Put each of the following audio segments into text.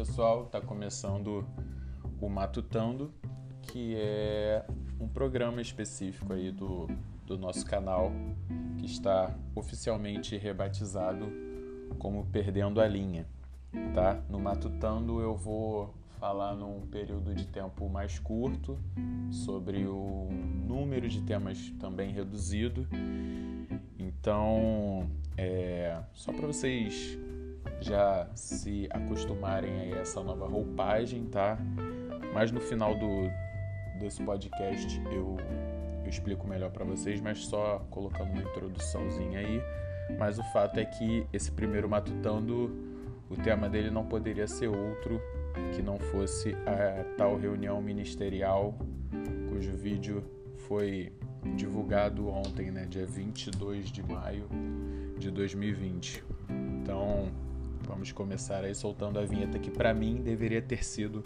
pessoal, está começando o Matutando, que é um programa específico aí do, do nosso canal, que está oficialmente rebatizado como Perdendo a Linha, tá? No Matutando eu vou falar num período de tempo mais curto sobre o número de temas também reduzido. Então, é, só para vocês já se acostumarem a essa nova roupagem, tá? Mas no final do, desse podcast eu, eu explico melhor para vocês, mas só colocando uma introduçãozinha aí. Mas o fato é que esse primeiro matutando, o tema dele não poderia ser outro que não fosse a tal reunião ministerial, cujo vídeo foi divulgado ontem, né, dia 22 de maio de 2020. Então, Vamos começar aí soltando a vinheta que para mim deveria ter sido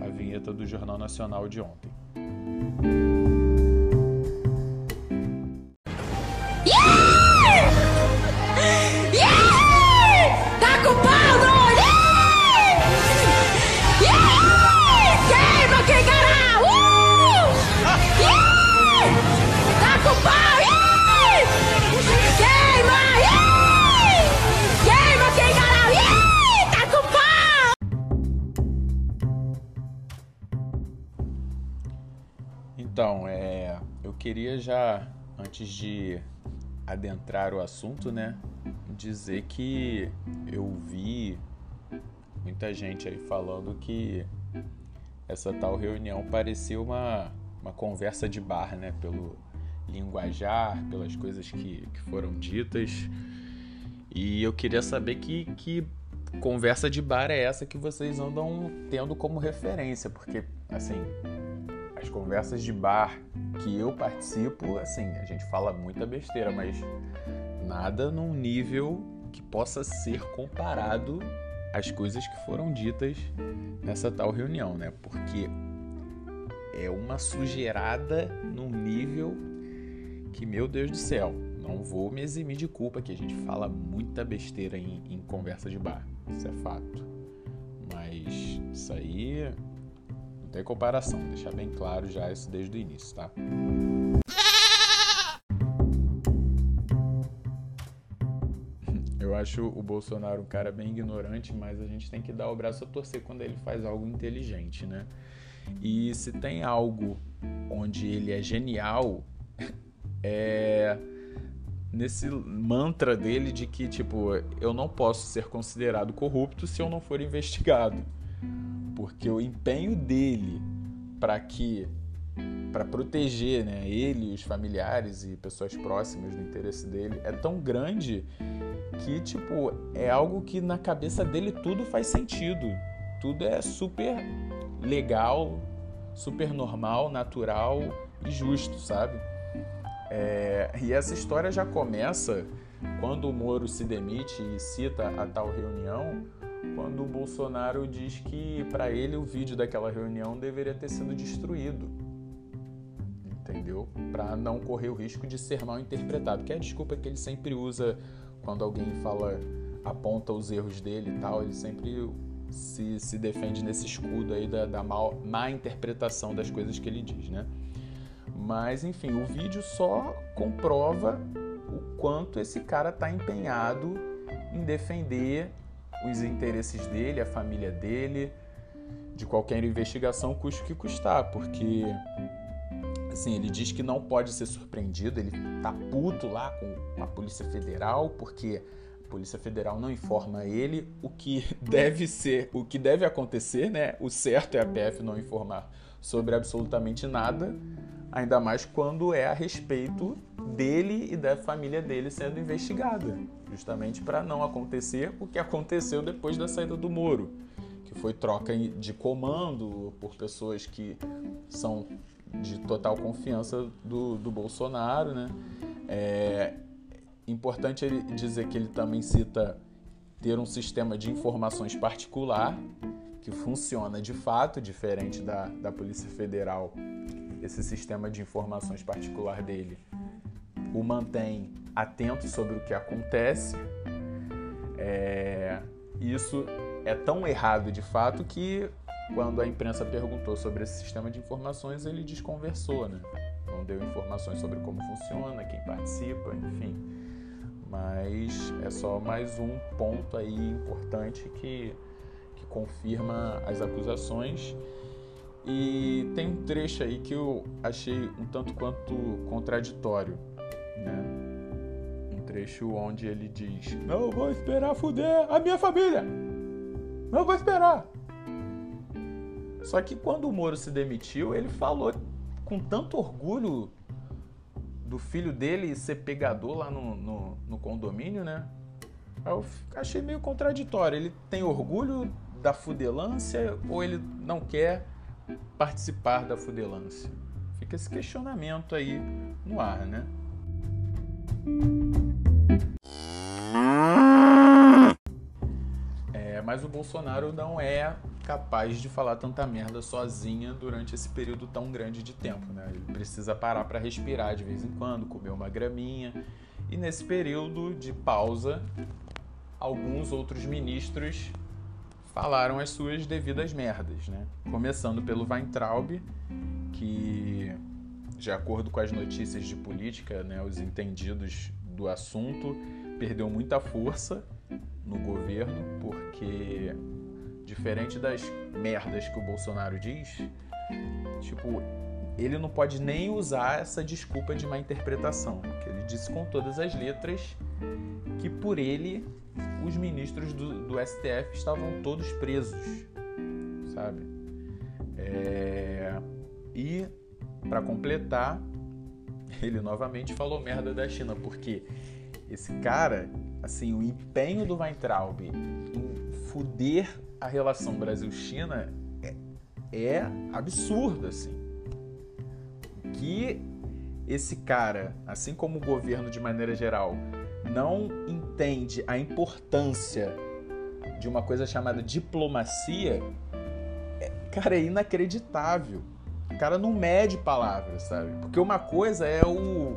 a vinheta do Jornal Nacional de ontem. Eu queria já, antes de adentrar o assunto, né, dizer que eu vi muita gente aí falando que essa tal reunião parecia uma, uma conversa de bar, né, pelo linguajar, pelas coisas que, que foram ditas. E eu queria saber que, que conversa de bar é essa que vocês andam tendo como referência, porque, assim, as conversas de bar que eu participo, assim, a gente fala muita besteira, mas nada num nível que possa ser comparado às coisas que foram ditas nessa tal reunião, né? Porque é uma sujeirada num nível que, meu Deus do céu, não vou me eximir de culpa que a gente fala muita besteira em, em conversa de bar, isso é fato. Mas isso aí tem comparação, deixar bem claro já isso desde o início, tá? Eu acho o Bolsonaro um cara bem ignorante, mas a gente tem que dar o braço a torcer quando ele faz algo inteligente, né? E se tem algo onde ele é genial, é nesse mantra dele de que, tipo, eu não posso ser considerado corrupto se eu não for investigado porque o empenho dele para que para proteger né, ele, os familiares e pessoas próximas do interesse dele é tão grande que tipo é algo que na cabeça dele tudo faz sentido, tudo é super legal, super normal, natural e justo, sabe? É, e essa história já começa quando o Moro se demite e cita a tal reunião quando o Bolsonaro diz que para ele o vídeo daquela reunião deveria ter sido destruído. Entendeu? Para não correr o risco de ser mal interpretado, que é a desculpa que ele sempre usa quando alguém fala, aponta os erros dele e tal, ele sempre se, se defende nesse escudo aí da, da mal, má interpretação das coisas que ele diz, né? Mas enfim, o vídeo só comprova o quanto esse cara está empenhado em defender os interesses dele, a família dele, de qualquer investigação, custe o que custar, porque assim, ele diz que não pode ser surpreendido, ele tá puto lá com a Polícia Federal, porque a Polícia Federal não informa ele o que deve ser, o que deve acontecer, né? O certo é a PF não informar sobre absolutamente nada, ainda mais quando é a respeito dele e da família dele sendo investigada, justamente para não acontecer o que aconteceu depois da saída do Moro, que foi troca de comando por pessoas que são de total confiança do, do Bolsonaro, né? É importante ele dizer que ele também cita ter um sistema de informações particular que funciona de fato, diferente da, da Polícia Federal, esse sistema de informações particular dele o mantém atento sobre o que acontece. É, isso é tão errado de fato que quando a imprensa perguntou sobre esse sistema de informações, ele desconversou, né? Não deu informações sobre como funciona, quem participa, enfim. Mas é só mais um ponto aí importante que, que confirma as acusações. E tem um trecho aí que eu achei um tanto quanto contraditório, né? Um trecho onde ele diz: Não vou esperar fuder a minha família! Não vou esperar! Só que quando o Moro se demitiu, ele falou com tanto orgulho do filho dele ser pegador lá no, no, no condomínio, né? Eu achei meio contraditório. Ele tem orgulho da fudelância ou ele não quer participar da fudelância? Fica esse questionamento aí no ar, né? É, mas o Bolsonaro não é capaz de falar tanta merda sozinha durante esse período tão grande de tempo, né? Ele precisa parar para respirar de vez em quando, comer uma graminha. E nesse período de pausa, alguns outros ministros falaram as suas devidas merdas, né? Começando pelo Weintraub, que de acordo com as notícias de política, né, os entendidos do assunto, perdeu muita força no governo porque diferente das merdas que o Bolsonaro diz, tipo, ele não pode nem usar essa desculpa de má interpretação, que ele disse com todas as letras que por ele os ministros do, do STF estavam todos presos, sabe? É... E para completar, ele novamente falou merda da China, porque esse cara, assim, o empenho do Weintraub em fuder a relação Brasil-China é, é absurda, assim. Que esse cara, assim como o governo de maneira geral, não entende a importância de uma coisa chamada diplomacia, é, cara, é inacreditável. O cara não mede palavras, sabe? Porque uma coisa é o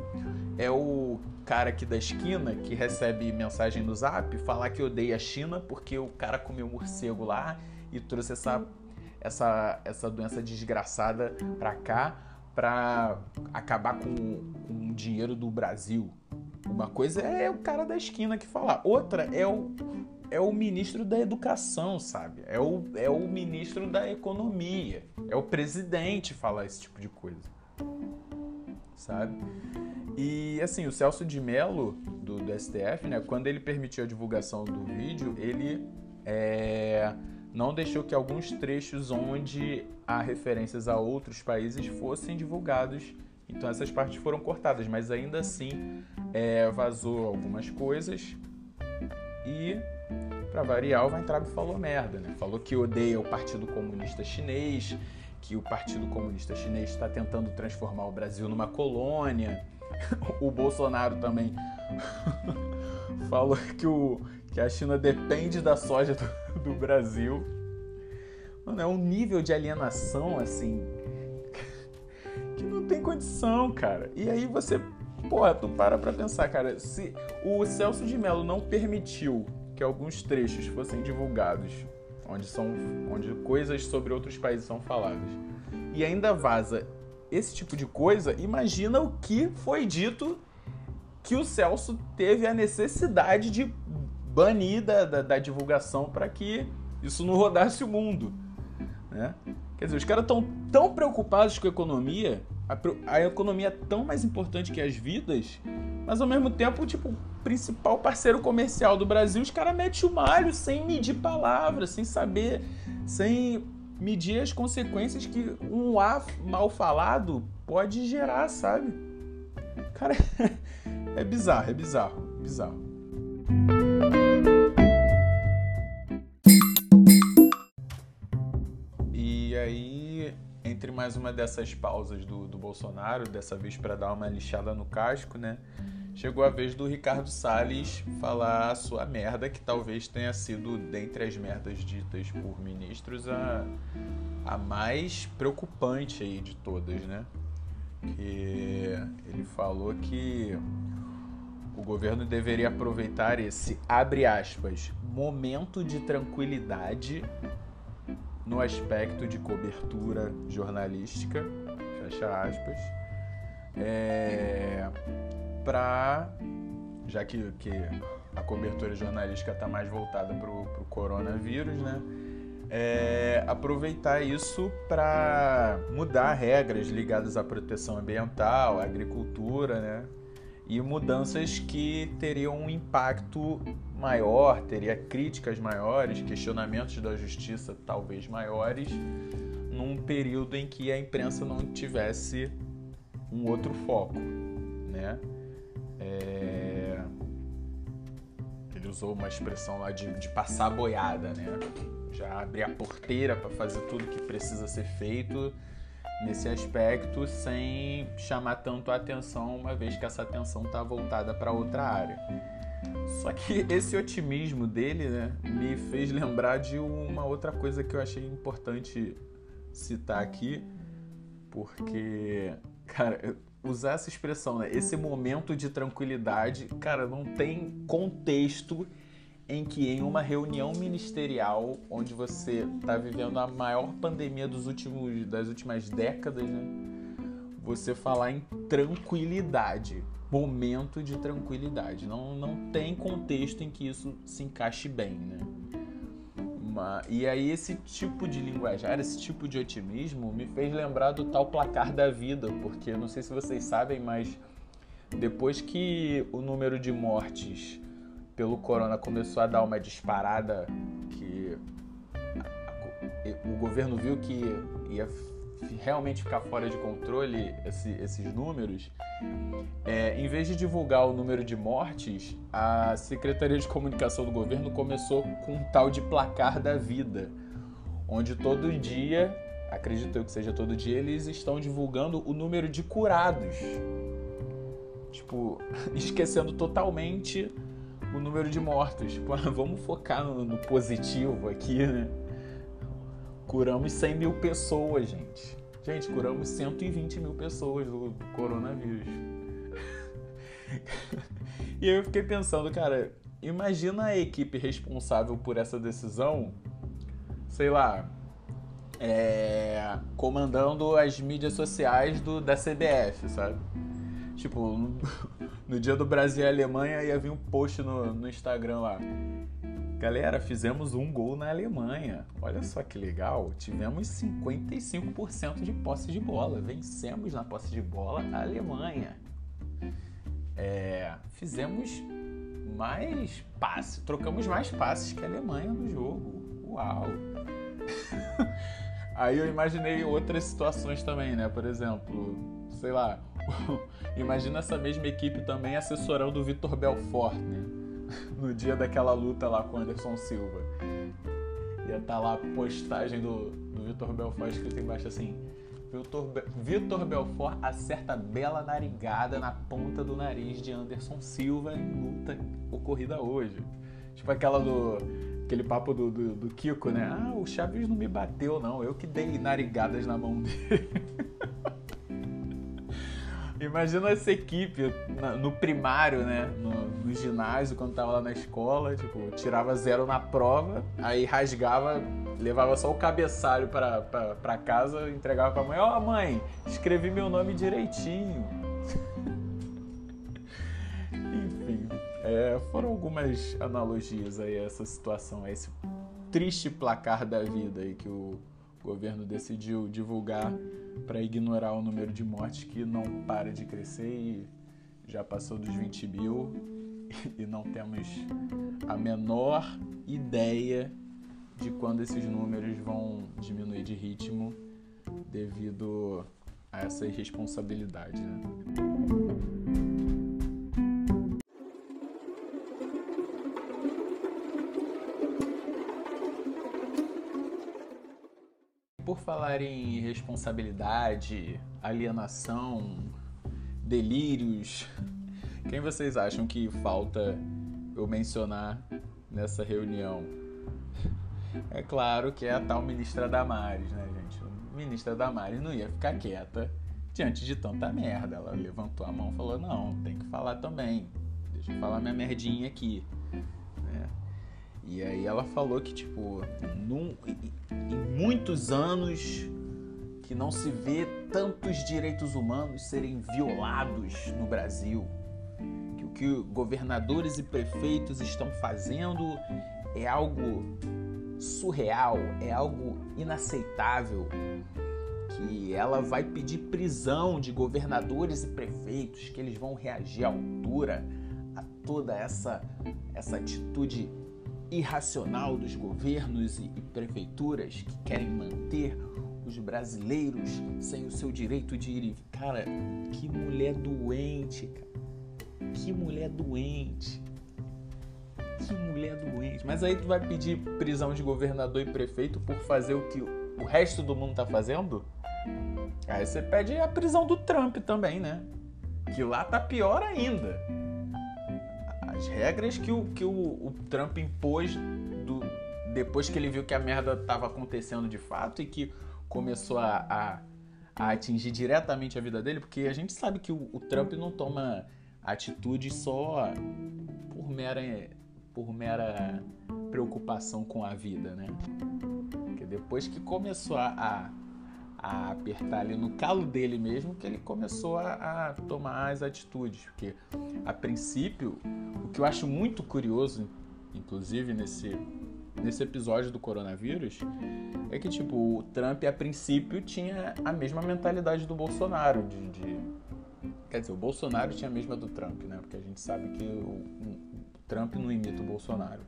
é o cara aqui da esquina que recebe mensagem no zap falar que odeia a China porque o cara comeu morcego lá e trouxe essa, essa, essa doença desgraçada pra cá pra acabar com, com o dinheiro do Brasil. Uma coisa é o cara da esquina que falar, outra é o, é o ministro da educação, sabe? É o, é o ministro da economia, é o presidente falar esse tipo de coisa, sabe? E assim, o Celso de Mello, do, do STF, né, quando ele permitiu a divulgação do vídeo, ele é, não deixou que alguns trechos onde há referências a outros países fossem divulgados. Então essas partes foram cortadas, mas ainda assim é, vazou algumas coisas. E, para variar, o Weintraub falou merda, né? Falou que odeia o Partido Comunista Chinês, que o Partido Comunista Chinês está tentando transformar o Brasil numa colônia o Bolsonaro também falou que, o, que a China depende da soja do, do Brasil. Mano, é um nível de alienação assim que não tem condição, cara. E aí você, porra, tu para pra pensar, cara, se o Celso de Mello não permitiu que alguns trechos fossem divulgados, onde são onde coisas sobre outros países são faladas, e ainda vaza esse tipo de coisa, imagina o que foi dito que o Celso teve a necessidade de banir da, da, da divulgação para que isso não rodasse o mundo. Né? Quer dizer, os caras estão tão preocupados com a economia, a, a, economia é tão mais importante que as vidas, mas ao mesmo tempo, tipo, o principal parceiro comercial do Brasil, os caras metem o malho sem medir palavras, sem saber, sem medir as consequências que um A mal falado pode gerar, sabe? Cara, é bizarro, é bizarro, bizarro. Mais uma dessas pausas do, do Bolsonaro, dessa vez para dar uma lixada no casco, né? chegou a vez do Ricardo Salles falar a sua merda, que talvez tenha sido, dentre as merdas ditas por ministros, a, a mais preocupante aí de todas, né? Que ele falou que o governo deveria aproveitar esse, abre aspas, momento de tranquilidade no aspecto de cobertura jornalística, fecha aspas, é, para, já que, que a cobertura jornalística está mais voltada para o coronavírus, né? É, aproveitar isso para mudar regras ligadas à proteção ambiental, à agricultura, né? E mudanças que teriam um impacto maior, teria críticas maiores, questionamentos da justiça talvez maiores, num período em que a imprensa não tivesse um outro foco, né? É... Ele usou uma expressão lá de, de passar boiada, né? Já abrir a porteira para fazer tudo que precisa ser feito nesse aspecto sem chamar tanto a atenção, uma vez que essa atenção está voltada para outra área. Só que esse otimismo dele né, me fez lembrar de uma outra coisa que eu achei importante citar aqui, porque, cara, usar essa expressão, né, esse momento de tranquilidade, cara, não tem contexto em que em uma reunião ministerial onde você está vivendo a maior pandemia dos últimos, das últimas décadas, né? Você falar em tranquilidade, momento de tranquilidade. Não, não tem contexto em que isso se encaixe bem, né? E aí esse tipo de linguajar, esse tipo de otimismo me fez lembrar do tal placar da vida, porque não sei se vocês sabem, mas depois que o número de mortes pelo corona começou a dar uma disparada que o governo viu que ia realmente ficar fora de controle esse, esses números, é, em vez de divulgar o número de mortes, a Secretaria de Comunicação do governo começou com um tal de placar da vida, onde todo dia, acredito eu que seja todo dia, eles estão divulgando o número de curados. Tipo, esquecendo totalmente o número de mortos. Tipo, vamos focar no, no positivo aqui, né? Curamos 100 mil pessoas, gente. Gente, curamos 120 mil pessoas do coronavírus. e eu fiquei pensando, cara, imagina a equipe responsável por essa decisão, sei lá, é, comandando as mídias sociais do, da CBF, sabe? Tipo, no, no dia do Brasil e Alemanha ia vir um post no, no Instagram lá. Galera, fizemos um gol na Alemanha. Olha só que legal. Tivemos 55% de posse de bola. Vencemos na posse de bola a Alemanha. É, fizemos mais passes, trocamos mais passes que a Alemanha no jogo. Uau! Aí eu imaginei outras situações também, né? Por exemplo, sei lá, imagina essa mesma equipe também assessorando o Vitor Belfort, né? No dia daquela luta lá com o Anderson Silva. Ia tá lá a postagem do, do Vitor Belfort escrito embaixo assim: Vitor, Be Vitor Belfort acerta bela narigada na ponta do nariz de Anderson Silva em luta ocorrida hoje. Tipo aquela do. Aquele papo do, do, do Kiko, né? Ah, o Chaves não me bateu, não. Eu que dei narigadas na mão dele. Imagina essa equipe no primário, né? No, no, ginásio, quando tava lá na escola, tipo, tirava zero na prova, aí rasgava, levava só o cabeçalho pra, pra, pra casa, entregava pra mãe, ó oh, mãe, escrevi meu nome direitinho. Enfim, é, foram algumas analogias aí a essa situação, a esse triste placar da vida aí que o governo decidiu divulgar para ignorar o número de mortes que não para de crescer e já passou dos 20 mil e não temos a menor ideia de quando esses números vão diminuir de ritmo devido a essa irresponsabilidade. Né? Falar em responsabilidade, alienação, delírios, quem vocês acham que falta eu mencionar nessa reunião? É claro que é a tal ministra Damares, né, gente? A ministra Damares não ia ficar quieta diante de tanta merda. Ela levantou a mão e falou: não, tem que falar também. deixa eu falar minha merdinha aqui. E aí ela falou que, tipo, num, em muitos anos que não se vê tantos direitos humanos serem violados no Brasil. Que o que governadores e prefeitos estão fazendo é algo surreal, é algo inaceitável. Que ela vai pedir prisão de governadores e prefeitos, que eles vão reagir à altura a toda essa, essa atitude irracional dos governos e, prefeituras que querem manter os brasileiros sem o seu direito de ir e. Cara, que mulher doente, cara. Que mulher doente. Que mulher doente. Mas aí tu vai pedir prisão de governador e prefeito por fazer o que o resto do mundo tá fazendo? Aí você pede a prisão do Trump também, né? Que lá tá pior ainda as regras que o, que o, o Trump impôs do, depois que ele viu que a merda estava acontecendo de fato e que começou a, a, a, atingir diretamente a vida dele, porque a gente sabe que o, o Trump não toma atitude só por mera, por mera preocupação com a vida, né? Porque depois que começou a, a apertar ali no calo dele mesmo que ele começou a, a, tomar as atitudes. Porque, a princípio, o que eu acho muito curioso, inclusive nesse, nesse episódio do coronavírus, é que, tipo, o Trump, a princípio, tinha a mesma mentalidade do Bolsonaro. De, de... Quer dizer, o Bolsonaro tinha a mesma do Trump, né? Porque a gente sabe que o, o Trump não imita o Bolsonaro.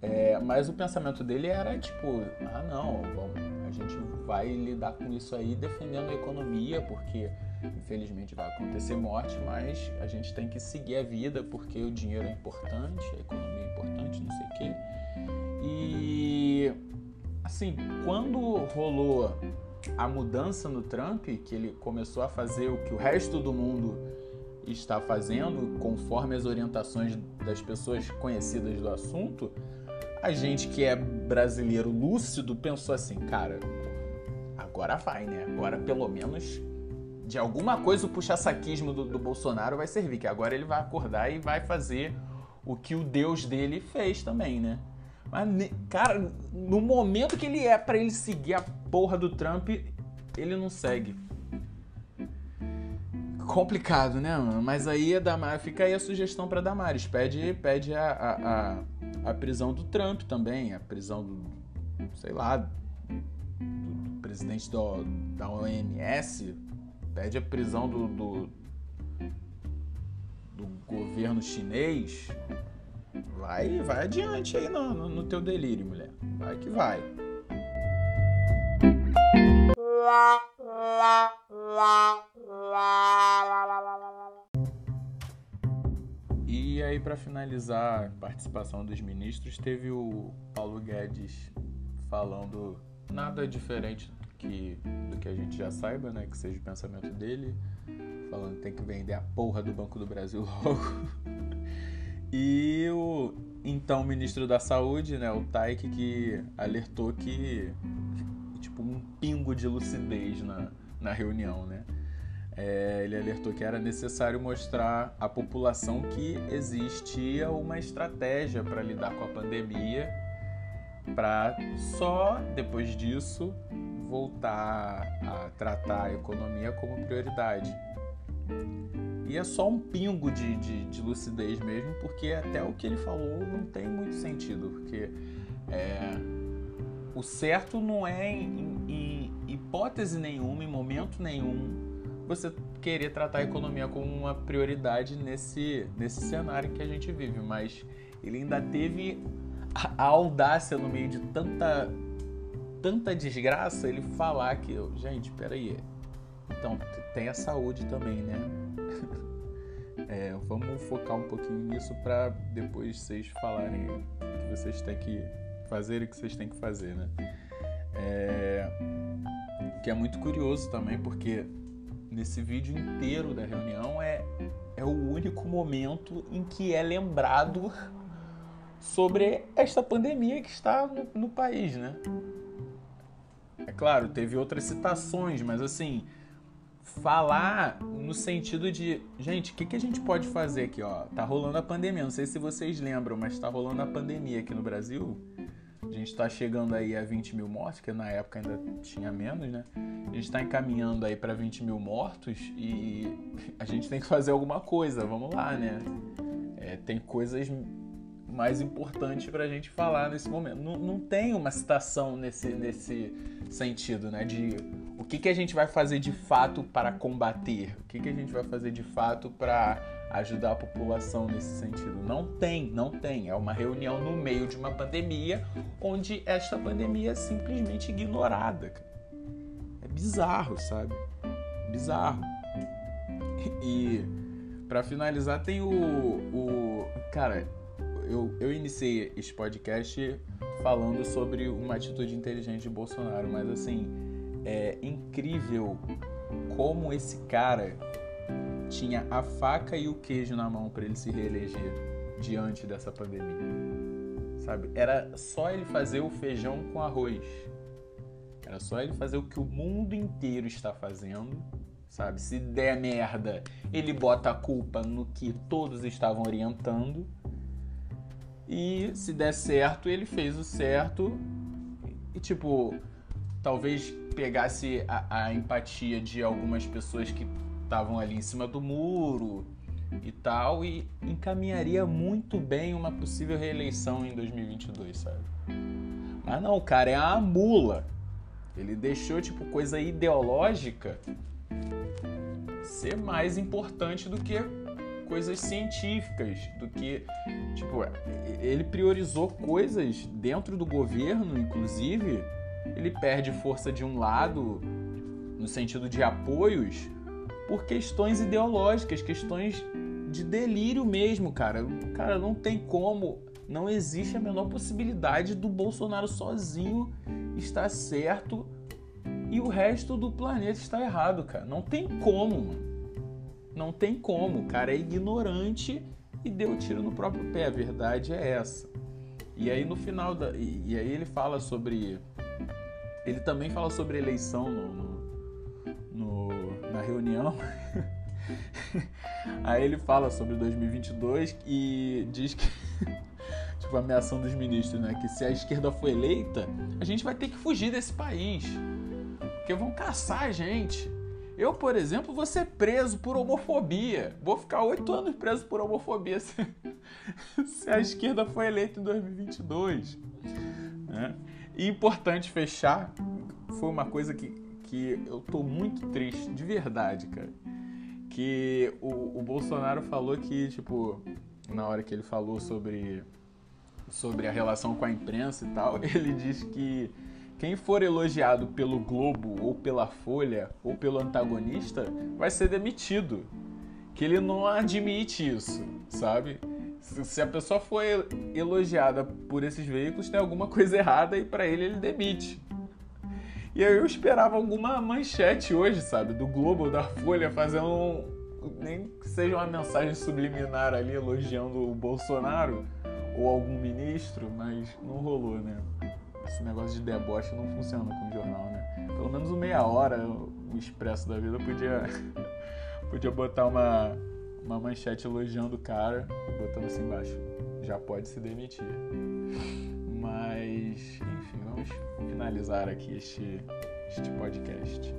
É, mas o pensamento dele era tipo, ah não, bom, a gente vai lidar com isso aí defendendo a economia, porque infelizmente vai acontecer morte, mas a gente tem que seguir a vida porque o dinheiro é importante, a economia é importante, não sei o quê. E assim, quando rolou a mudança no Trump, que ele começou a fazer o que o resto do mundo está fazendo, conforme as orientações das pessoas conhecidas do assunto, a gente que é brasileiro lúcido pensou assim, cara, agora vai, né? Agora pelo menos de alguma coisa o puxa-saquismo do, do Bolsonaro vai servir, que agora ele vai acordar e vai fazer o que o Deus dele fez também, né? Mas, cara, no momento que ele é para ele seguir a porra do Trump, ele não segue. Complicado, né? Mas aí a Damares, fica aí a sugestão pra Damares. Pede, pede a, a, a a prisão do Trump também, a prisão do, sei lá, do, do presidente do, da OMS, pede a prisão do, do, do governo chinês. Vai, vai adiante aí no, no, no teu delírio, mulher. Vai que vai. Lá, lá, lá, lá. E aí, para finalizar a participação dos ministros, teve o Paulo Guedes falando nada diferente do que, do que a gente já saiba, né? Que seja o pensamento dele, falando que tem que vender a porra do Banco do Brasil logo. e o então ministro da Saúde, né, o Taik, que alertou que tipo um pingo de lucidez na, na reunião, né? É, ele alertou que era necessário mostrar à população que existia uma estratégia para lidar com a pandemia, para só depois disso voltar a tratar a economia como prioridade. E é só um pingo de, de, de lucidez mesmo, porque até o que ele falou não tem muito sentido, porque é, o certo não é em, em hipótese nenhuma, em momento nenhum, você querer tratar a economia como uma prioridade nesse, nesse cenário que a gente vive, mas ele ainda teve a, audácia no meio de tanta tanta desgraça ele falar que, gente, peraí, então tem a saúde também, né? É, vamos focar um pouquinho nisso para depois vocês falarem o que vocês têm que fazer e o que vocês têm que fazer, né? É, que é muito curioso também, porque nesse vídeo inteiro da reunião é, é o único momento em que é lembrado sobre esta pandemia que está no, no país, né? É claro, teve outras citações, mas assim, falar no sentido de, gente, o que, que a gente pode fazer aqui, ó? Tá rolando a pandemia, não sei se vocês lembram, mas tá rolando a pandemia aqui no Brasil. A gente tá chegando aí a 20 mil mortos, que na época ainda tinha menos, né? A gente tá encaminhando aí para 20 mil mortos e a gente tem que fazer alguma coisa, vamos lá, né? É, tem coisas mais importantes para a gente falar nesse momento. Não, não tem uma citação nesse, nesse sentido, né? De o que, que a gente vai fazer de fato para combater, o que, que a gente vai fazer de fato para ajudar a população nesse sentido. Não tem, não tem. É uma reunião no meio de uma pandemia onde esta pandemia é simplesmente ignorada. É bizarro, sabe? Bizarro. E para finalizar tem o, o cara, eu, eu iniciei este podcast falando sobre uma atitude inteligente de Bolsonaro, mas assim, é incrível como esse cara tinha a faca e o queijo na mão para ele se reeleger diante dessa pandemia. Sabe? Era só ele fazer o feijão com arroz. Era só ele fazer o que o mundo inteiro está fazendo, sabe? Se der merda, ele bota a culpa no que todos estavam orientando e se der certo, ele fez o certo. E tipo, talvez pegasse a, a empatia de algumas pessoas que estavam ali em cima do muro e tal, e encaminharia muito bem uma possível reeleição em 2022, sabe? Mas não, o cara é a mula. Ele deixou, tipo, coisa ideológica ser mais importante do que coisas científicas, do que, tipo, ele priorizou coisas dentro do governo, inclusive, ele perde força de um lado no sentido de apoios por questões ideológicas, questões de delírio mesmo, cara. Cara, não tem como, não existe a menor possibilidade do Bolsonaro sozinho estar certo e o resto do planeta está errado, cara. Não tem como, mano. Não tem como. Cara é ignorante e deu tiro no próprio pé. A verdade é essa. E aí no final da. E, aí ele fala sobre. Ele também fala sobre eleição no, no, reunião. aí ele fala sobre 2022 e diz que. tipo, a ameação dos ministros, né? Que se a esquerda for eleita, a gente vai ter que fugir desse país. Porque vão caçar a gente. Eu, por exemplo, vou ser preso por homofobia. Vou ficar oito anos preso por homofobia se, se a esquerda for eleita em 2022. Né? E importante fechar, foi uma coisa que, que eu tô muito triste, de verdade, cara. Que o, o Bolsonaro falou que, tipo, na hora que ele falou sobre, sobre a relação com a imprensa e tal, ele disse que quem for elogiado pelo Globo ou pela Folha ou pelo antagonista vai ser demitido. Que ele não admite isso, sabe? Se a pessoa for elogiada por esses veículos, tem alguma coisa errada e para ele ele demite. E aí eu esperava alguma manchete hoje, sabe? Do Globo ou da Folha fazendo um, nem que seja uma mensagem subliminar ali elogiando o Bolsonaro ou algum ministro, mas não rolou, né? esse negócio de deboche não funciona com jornal, né? Pelo menos uma meia hora o Expresso da Vida podia, podia botar uma, uma manchete elogiando o cara e botando assim embaixo. Já pode se demitir. Mas, enfim, vamos finalizar aqui este, este podcast.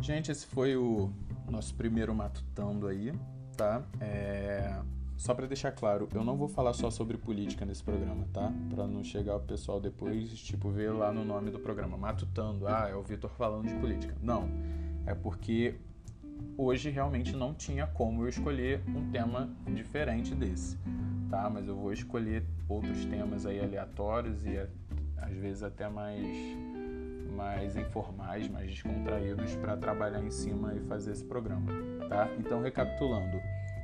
Gente, esse foi o nosso primeiro matutando aí, tá? É... Só para deixar claro, eu não vou falar só sobre política nesse programa, tá? Para não chegar o pessoal depois, tipo, ver lá no nome do programa, matutando, ah, é o Vitor falando de política. Não, é porque hoje realmente não tinha como eu escolher um tema diferente desse, tá? Mas eu vou escolher outros temas aí aleatórios e às vezes até mais mais informais, mais descontraídos para trabalhar em cima e fazer esse programa, tá? Então, recapitulando,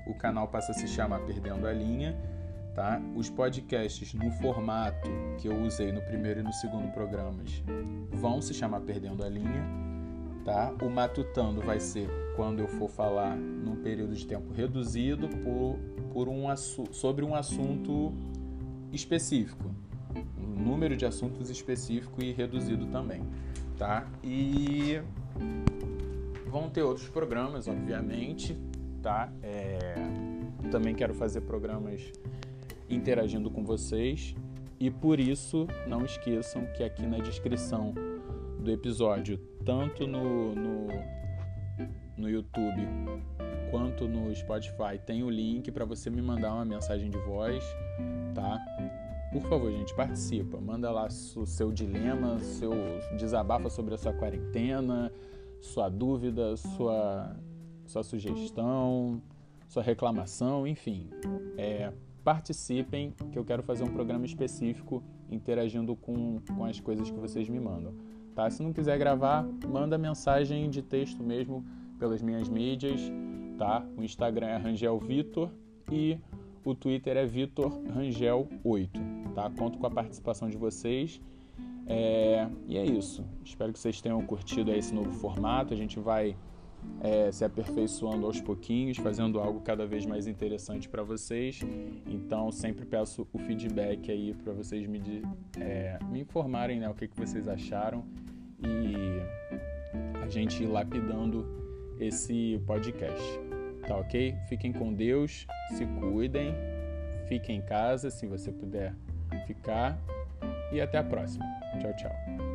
o canal passa a se chamar Perdendo a Linha, tá? Os podcasts no formato que eu usei no primeiro e no segundo programas vão se chamar Perdendo a Linha. tá? O matutando vai ser quando eu for falar num período de tempo reduzido por, por um sobre um assunto específico, um número de assuntos específico e reduzido também, tá? E vão ter outros programas, obviamente, tá? É, também quero fazer programas interagindo com vocês e por isso não esqueçam que aqui na descrição do episódio, tanto no, no, no YouTube quanto no Spotify, tem o link para você me mandar uma mensagem de voz, tá? Por favor, gente, participa. Manda lá o seu dilema, seu desabafa sobre a sua quarentena, sua dúvida, sua, sua sugestão, sua reclamação, enfim. É, participem, que eu quero fazer um programa específico interagindo com, com as coisas que vocês me mandam. Tá? Se não quiser gravar, manda mensagem de texto mesmo pelas minhas mídias, tá? O Instagram é Rangel Vitor e o Twitter é Vitor Rangel 8, tá? Conto com a participação de vocês. É... E é isso. Espero que vocês tenham curtido esse novo formato. A gente vai é, se aperfeiçoando aos pouquinhos, fazendo algo cada vez mais interessante para vocês. Então, sempre peço o feedback aí para vocês me, é, me informarem né, o que, que vocês acharam e a gente ir lapidando esse podcast. Tá ok? Fiquem com Deus, se cuidem, fiquem em casa se você puder ficar e até a próxima. Tchau, tchau.